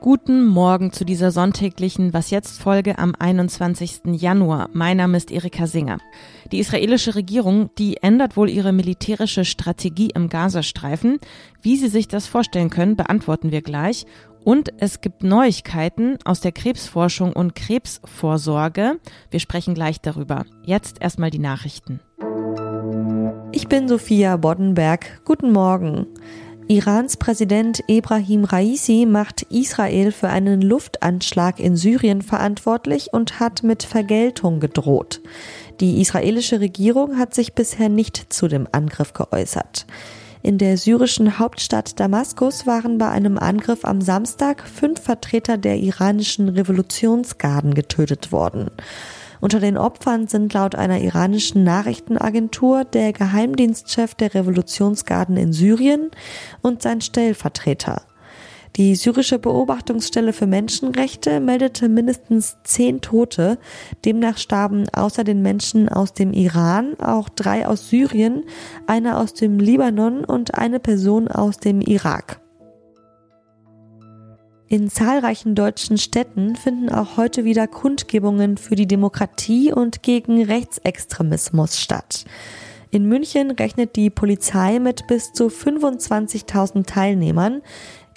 Guten Morgen zu dieser sonntäglichen Was jetzt Folge am 21. Januar. Mein Name ist Erika Singer. Die israelische Regierung, die ändert wohl ihre militärische Strategie im Gazastreifen. Wie Sie sich das vorstellen können, beantworten wir gleich. Und es gibt Neuigkeiten aus der Krebsforschung und Krebsvorsorge. Wir sprechen gleich darüber. Jetzt erstmal die Nachrichten. Ich bin Sophia Boddenberg. Guten Morgen. Irans Präsident Ebrahim Raisi macht Israel für einen Luftanschlag in Syrien verantwortlich und hat mit Vergeltung gedroht. Die israelische Regierung hat sich bisher nicht zu dem Angriff geäußert. In der syrischen Hauptstadt Damaskus waren bei einem Angriff am Samstag fünf Vertreter der iranischen Revolutionsgarden getötet worden. Unter den Opfern sind laut einer iranischen Nachrichtenagentur der Geheimdienstchef der Revolutionsgarden in Syrien und sein Stellvertreter. Die syrische Beobachtungsstelle für Menschenrechte meldete mindestens zehn Tote. Demnach starben außer den Menschen aus dem Iran auch drei aus Syrien, eine aus dem Libanon und eine Person aus dem Irak. In zahlreichen deutschen Städten finden auch heute wieder Kundgebungen für die Demokratie und gegen Rechtsextremismus statt. In München rechnet die Polizei mit bis zu 25.000 Teilnehmern.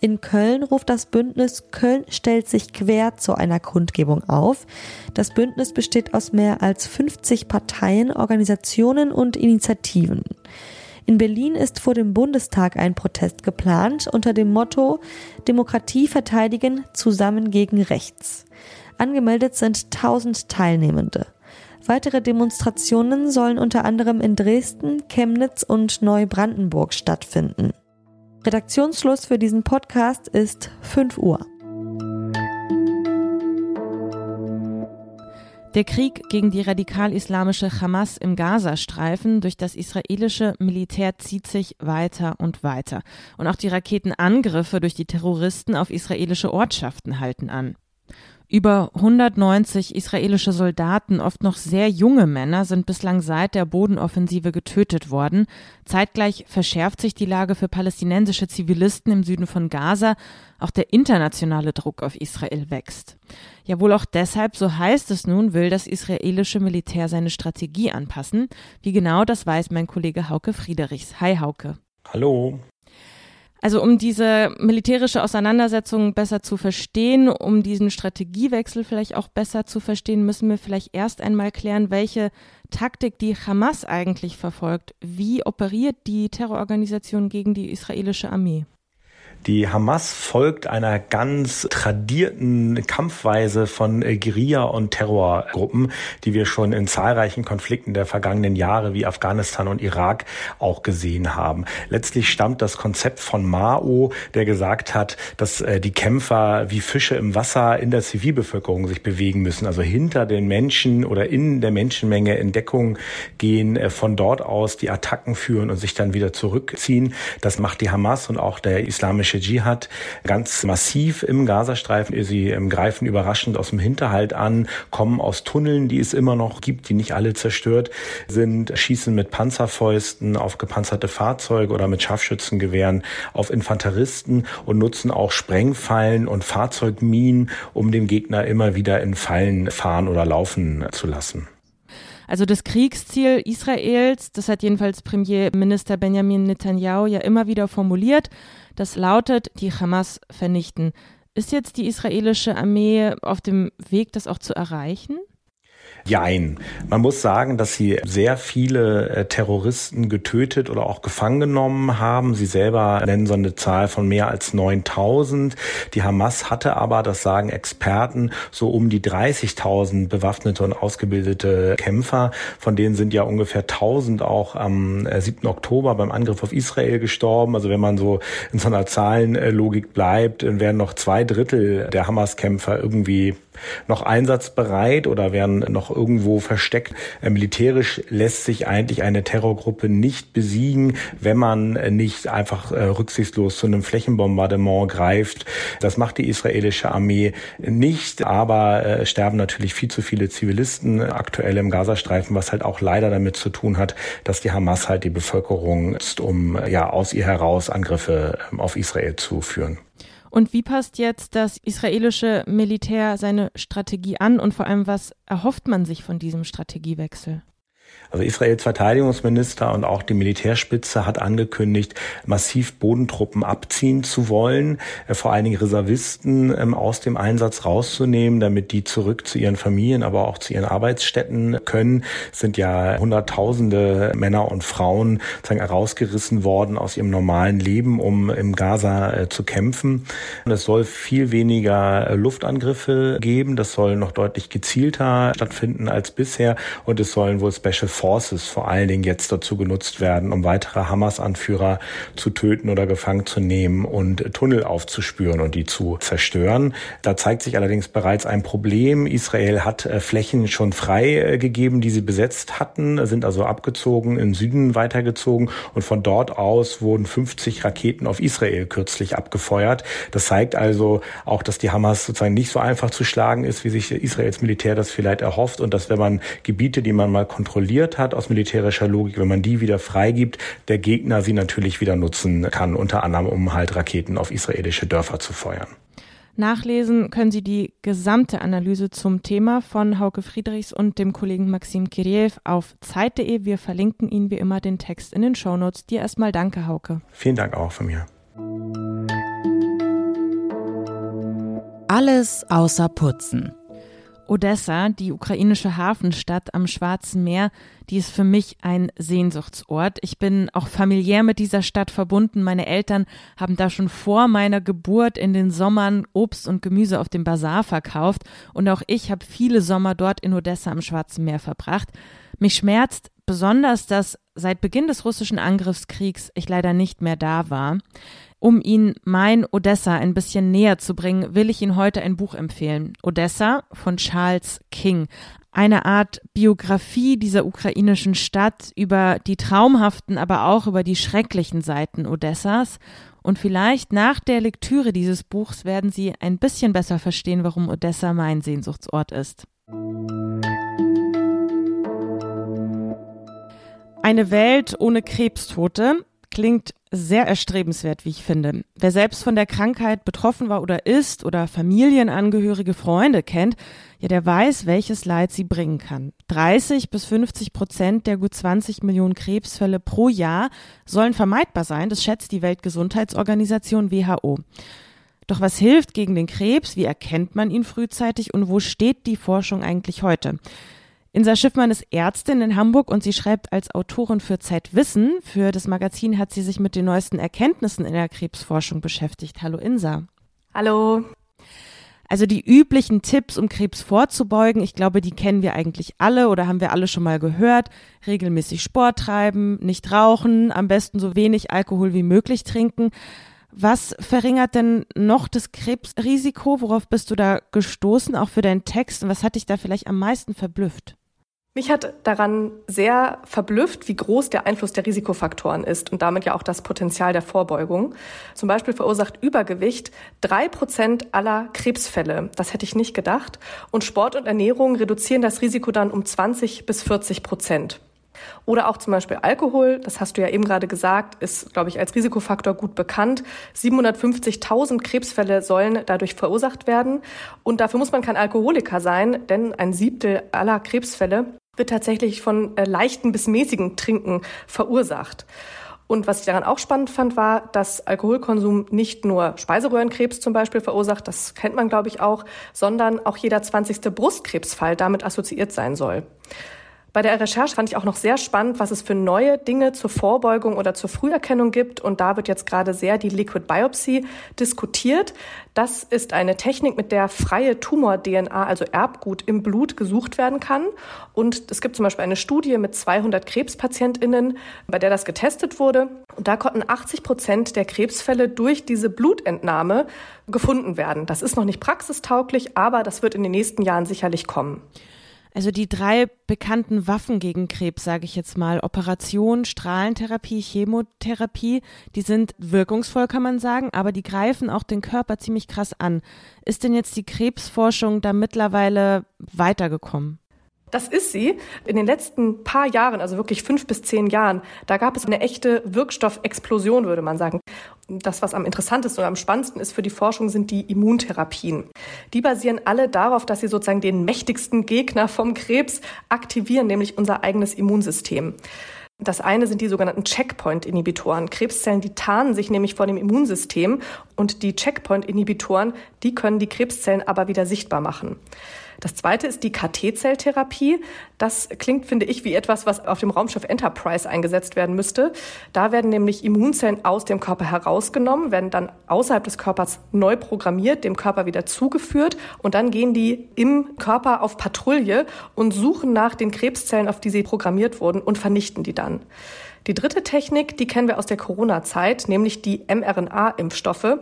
In Köln ruft das Bündnis Köln stellt sich quer zu einer Kundgebung auf. Das Bündnis besteht aus mehr als 50 Parteien, Organisationen und Initiativen. In Berlin ist vor dem Bundestag ein Protest geplant unter dem Motto Demokratie verteidigen, zusammen gegen rechts. Angemeldet sind 1000 Teilnehmende. Weitere Demonstrationen sollen unter anderem in Dresden, Chemnitz und Neubrandenburg stattfinden. Redaktionsschluss für diesen Podcast ist 5 Uhr. Der Krieg gegen die radikal-islamische Hamas im Gazastreifen durch das israelische Militär zieht sich weiter und weiter. Und auch die Raketenangriffe durch die Terroristen auf israelische Ortschaften halten an. Über 190 israelische Soldaten, oft noch sehr junge Männer, sind bislang seit der Bodenoffensive getötet worden. Zeitgleich verschärft sich die Lage für palästinensische Zivilisten im Süden von Gaza. Auch der internationale Druck auf Israel wächst. Ja, wohl auch deshalb, so heißt es nun, will das israelische Militär seine Strategie anpassen. Wie genau, das weiß mein Kollege Hauke Friedrichs. Hi Hauke. Hallo. Also um diese militärische Auseinandersetzung besser zu verstehen, um diesen Strategiewechsel vielleicht auch besser zu verstehen, müssen wir vielleicht erst einmal klären, welche Taktik die Hamas eigentlich verfolgt. Wie operiert die Terrororganisation gegen die israelische Armee? Die Hamas folgt einer ganz tradierten Kampfweise von äh, Guerilla- und Terrorgruppen, die wir schon in zahlreichen Konflikten der vergangenen Jahre wie Afghanistan und Irak auch gesehen haben. Letztlich stammt das Konzept von Mao, der gesagt hat, dass äh, die Kämpfer wie Fische im Wasser in der Zivilbevölkerung sich bewegen müssen, also hinter den Menschen oder in der Menschenmenge in Deckung gehen, äh, von dort aus die Attacken führen und sich dann wieder zurückziehen. Das macht die Hamas und auch der islamische islamische Dschihad ganz massiv im Gazastreifen. Sie ähm, greifen überraschend aus dem Hinterhalt an, kommen aus Tunneln, die es immer noch gibt, die nicht alle zerstört sind, schießen mit Panzerfäusten auf gepanzerte Fahrzeuge oder mit Scharfschützengewehren auf Infanteristen und nutzen auch Sprengfallen und Fahrzeugminen, um den Gegner immer wieder in Fallen fahren oder laufen zu lassen. Also das Kriegsziel Israels, das hat jedenfalls Premierminister Benjamin Netanyahu ja immer wieder formuliert, das lautet, die Hamas vernichten. Ist jetzt die israelische Armee auf dem Weg, das auch zu erreichen? Jein. Man muss sagen, dass sie sehr viele äh, Terroristen getötet oder auch gefangen genommen haben. Sie selber nennen so eine Zahl von mehr als 9000. Die Hamas hatte aber, das sagen Experten, so um die 30.000 bewaffnete und ausgebildete Kämpfer. Von denen sind ja ungefähr 1000 auch am 7. Äh, Oktober beim Angriff auf Israel gestorben. Also wenn man so in so einer Zahlenlogik bleibt, werden noch zwei Drittel der Hamas-Kämpfer irgendwie noch einsatzbereit oder werden noch irgendwo versteckt. Äh, militärisch lässt sich eigentlich eine Terrorgruppe nicht besiegen, wenn man nicht einfach äh, rücksichtslos zu einem Flächenbombardement greift. Das macht die israelische Armee nicht, aber äh, sterben natürlich viel zu viele Zivilisten aktuell im Gazastreifen, was halt auch leider damit zu tun hat, dass die Hamas halt die Bevölkerung ist, um ja aus ihr heraus Angriffe ähm, auf Israel zu führen. Und wie passt jetzt das israelische Militär seine Strategie an und vor allem, was erhofft man sich von diesem Strategiewechsel? Also Israels Verteidigungsminister und auch die Militärspitze hat angekündigt, massiv Bodentruppen abziehen zu wollen, äh, vor allen Dingen Reservisten ähm, aus dem Einsatz rauszunehmen, damit die zurück zu ihren Familien, aber auch zu ihren Arbeitsstätten können. Es sind ja Hunderttausende Männer und Frauen sozusagen herausgerissen worden aus ihrem normalen Leben, um im Gaza äh, zu kämpfen. Und es soll viel weniger äh, Luftangriffe geben. Das soll noch deutlich gezielter stattfinden als bisher. Und es sollen wohl Special Forces vor allen Dingen jetzt dazu genutzt werden, um weitere Hamas-Anführer zu töten oder gefangen zu nehmen und Tunnel aufzuspüren und die zu zerstören. Da zeigt sich allerdings bereits ein Problem. Israel hat äh, Flächen schon freigegeben, die sie besetzt hatten, sind also abgezogen, in Süden weitergezogen und von dort aus wurden 50 Raketen auf Israel kürzlich abgefeuert. Das zeigt also auch, dass die Hamas sozusagen nicht so einfach zu schlagen ist, wie sich Israels Militär das vielleicht erhofft und dass wenn man Gebiete, die man mal kontrolliert, kontrolliert hat aus militärischer Logik, wenn man die wieder freigibt, der Gegner sie natürlich wieder nutzen kann, unter anderem um halt Raketen auf israelische Dörfer zu feuern. Nachlesen können Sie die gesamte Analyse zum Thema von Hauke Friedrichs und dem Kollegen Maxim Kiriev auf Zeit.de. Wir verlinken Ihnen wie immer den Text in den Shownotes. Dir erstmal danke, Hauke. Vielen Dank auch von mir. Alles außer Putzen. Odessa, die ukrainische Hafenstadt am Schwarzen Meer, die ist für mich ein Sehnsuchtsort. Ich bin auch familiär mit dieser Stadt verbunden. Meine Eltern haben da schon vor meiner Geburt in den Sommern Obst und Gemüse auf dem Bazar verkauft und auch ich habe viele Sommer dort in Odessa am Schwarzen Meer verbracht. Mich schmerzt besonders, dass seit Beginn des russischen Angriffskriegs ich leider nicht mehr da war. Um Ihnen mein Odessa ein bisschen näher zu bringen, will ich Ihnen heute ein Buch empfehlen. Odessa von Charles King. Eine Art Biografie dieser ukrainischen Stadt über die traumhaften, aber auch über die schrecklichen Seiten Odessas. Und vielleicht nach der Lektüre dieses Buchs werden Sie ein bisschen besser verstehen, warum Odessa mein Sehnsuchtsort ist. Eine Welt ohne Krebstote klingt sehr erstrebenswert, wie ich finde. Wer selbst von der Krankheit betroffen war oder ist oder Familienangehörige, Freunde kennt, ja, der weiß, welches Leid sie bringen kann. 30 bis 50 Prozent der gut 20 Millionen Krebsfälle pro Jahr sollen vermeidbar sein. Das schätzt die Weltgesundheitsorganisation WHO. Doch was hilft gegen den Krebs? Wie erkennt man ihn frühzeitig und wo steht die Forschung eigentlich heute? Insa Schiffmann ist Ärztin in Hamburg und sie schreibt als Autorin für Zeitwissen. Für das Magazin hat sie sich mit den neuesten Erkenntnissen in der Krebsforschung beschäftigt. Hallo Insa. Hallo. Also die üblichen Tipps, um Krebs vorzubeugen, ich glaube, die kennen wir eigentlich alle oder haben wir alle schon mal gehört. Regelmäßig Sport treiben, nicht rauchen, am besten so wenig Alkohol wie möglich trinken. Was verringert denn noch das Krebsrisiko? Worauf bist du da gestoßen, auch für deinen Text? Und was hat dich da vielleicht am meisten verblüfft? Mich hat daran sehr verblüfft, wie groß der Einfluss der Risikofaktoren ist und damit ja auch das Potenzial der Vorbeugung. Zum Beispiel verursacht Übergewicht drei Prozent aller Krebsfälle. Das hätte ich nicht gedacht. Und Sport und Ernährung reduzieren das Risiko dann um 20 bis 40 Prozent. Oder auch zum Beispiel Alkohol, das hast du ja eben gerade gesagt, ist, glaube ich, als Risikofaktor gut bekannt. 750.000 Krebsfälle sollen dadurch verursacht werden. Und dafür muss man kein Alkoholiker sein, denn ein Siebtel aller Krebsfälle wird tatsächlich von äh, leichten bis mäßigen Trinken verursacht. Und was ich daran auch spannend fand, war, dass Alkoholkonsum nicht nur Speiseröhrenkrebs zum Beispiel verursacht, das kennt man, glaube ich, auch, sondern auch jeder zwanzigste Brustkrebsfall damit assoziiert sein soll. Bei der Recherche fand ich auch noch sehr spannend, was es für neue Dinge zur Vorbeugung oder zur Früherkennung gibt. Und da wird jetzt gerade sehr die Liquid Biopsy diskutiert. Das ist eine Technik, mit der freie Tumor-DNA, also Erbgut im Blut, gesucht werden kann. Und es gibt zum Beispiel eine Studie mit 200 KrebspatientInnen, bei der das getestet wurde. Und da konnten 80 Prozent der Krebsfälle durch diese Blutentnahme gefunden werden. Das ist noch nicht praxistauglich, aber das wird in den nächsten Jahren sicherlich kommen. Also die drei bekannten Waffen gegen Krebs, sage ich jetzt mal, Operation, Strahlentherapie, Chemotherapie, die sind wirkungsvoll, kann man sagen, aber die greifen auch den Körper ziemlich krass an. Ist denn jetzt die Krebsforschung da mittlerweile weitergekommen? Das ist sie. In den letzten paar Jahren, also wirklich fünf bis zehn Jahren, da gab es eine echte Wirkstoffexplosion, würde man sagen. Das, was am interessantesten und am spannendsten ist für die Forschung, sind die Immuntherapien. Die basieren alle darauf, dass sie sozusagen den mächtigsten Gegner vom Krebs aktivieren, nämlich unser eigenes Immunsystem. Das eine sind die sogenannten Checkpoint-Inhibitoren. Krebszellen, die tarnen sich nämlich vor dem Immunsystem und die Checkpoint-Inhibitoren, die können die Krebszellen aber wieder sichtbar machen. Das zweite ist die KT-Zelltherapie. Das klingt, finde ich, wie etwas, was auf dem Raumschiff Enterprise eingesetzt werden müsste. Da werden nämlich Immunzellen aus dem Körper herausgenommen, werden dann außerhalb des Körpers neu programmiert, dem Körper wieder zugeführt und dann gehen die im Körper auf Patrouille und suchen nach den Krebszellen, auf die sie programmiert wurden und vernichten die dann. Die dritte Technik, die kennen wir aus der Corona-Zeit, nämlich die mRNA-Impfstoffe.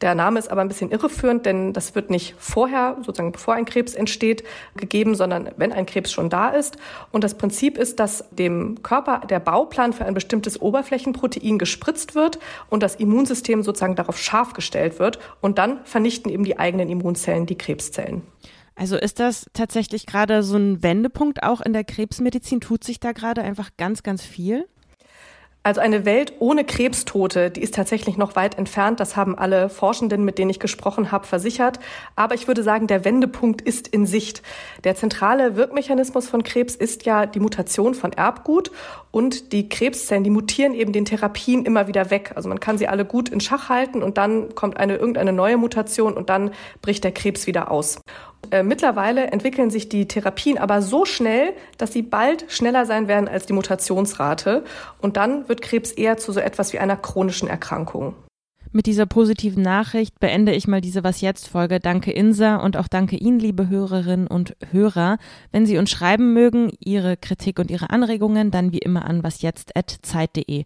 Der Name ist aber ein bisschen irreführend, denn das wird nicht vorher, sozusagen bevor ein Krebs entsteht, gegeben, sondern wenn ein Krebs schon da ist. Und das Prinzip ist, dass dem Körper der Bauplan für ein bestimmtes Oberflächenprotein gespritzt wird und das Immunsystem sozusagen darauf scharf gestellt wird. Und dann vernichten eben die eigenen Immunzellen die Krebszellen. Also ist das tatsächlich gerade so ein Wendepunkt auch in der Krebsmedizin? Tut sich da gerade einfach ganz, ganz viel? Also eine Welt ohne Krebstote, die ist tatsächlich noch weit entfernt. Das haben alle Forschenden, mit denen ich gesprochen habe, versichert. Aber ich würde sagen, der Wendepunkt ist in Sicht. Der zentrale Wirkmechanismus von Krebs ist ja die Mutation von Erbgut und die Krebszellen, die mutieren eben den Therapien immer wieder weg. Also man kann sie alle gut in Schach halten und dann kommt eine irgendeine neue Mutation und dann bricht der Krebs wieder aus. Äh, mittlerweile entwickeln sich die Therapien aber so schnell, dass sie bald schneller sein werden als die Mutationsrate. Und dann wird Krebs eher zu so etwas wie einer chronischen Erkrankung. Mit dieser positiven Nachricht beende ich mal diese Was jetzt Folge. Danke Insa und auch danke Ihnen, liebe Hörerinnen und Hörer. Wenn Sie uns schreiben mögen, Ihre Kritik und Ihre Anregungen, dann wie immer an wasjetzt@zeit.de.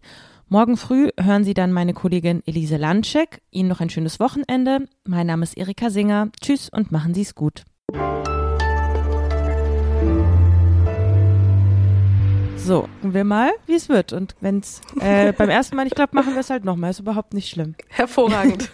Morgen früh hören Sie dann meine Kollegin Elise Landschek. Ihnen noch ein schönes Wochenende. Mein Name ist Erika Singer. Tschüss und machen Sie es gut. So, gucken wir mal, wie es wird. Und wenn es äh, beim ersten Mal nicht klappt, machen wir es halt nochmal. Ist überhaupt nicht schlimm. Hervorragend.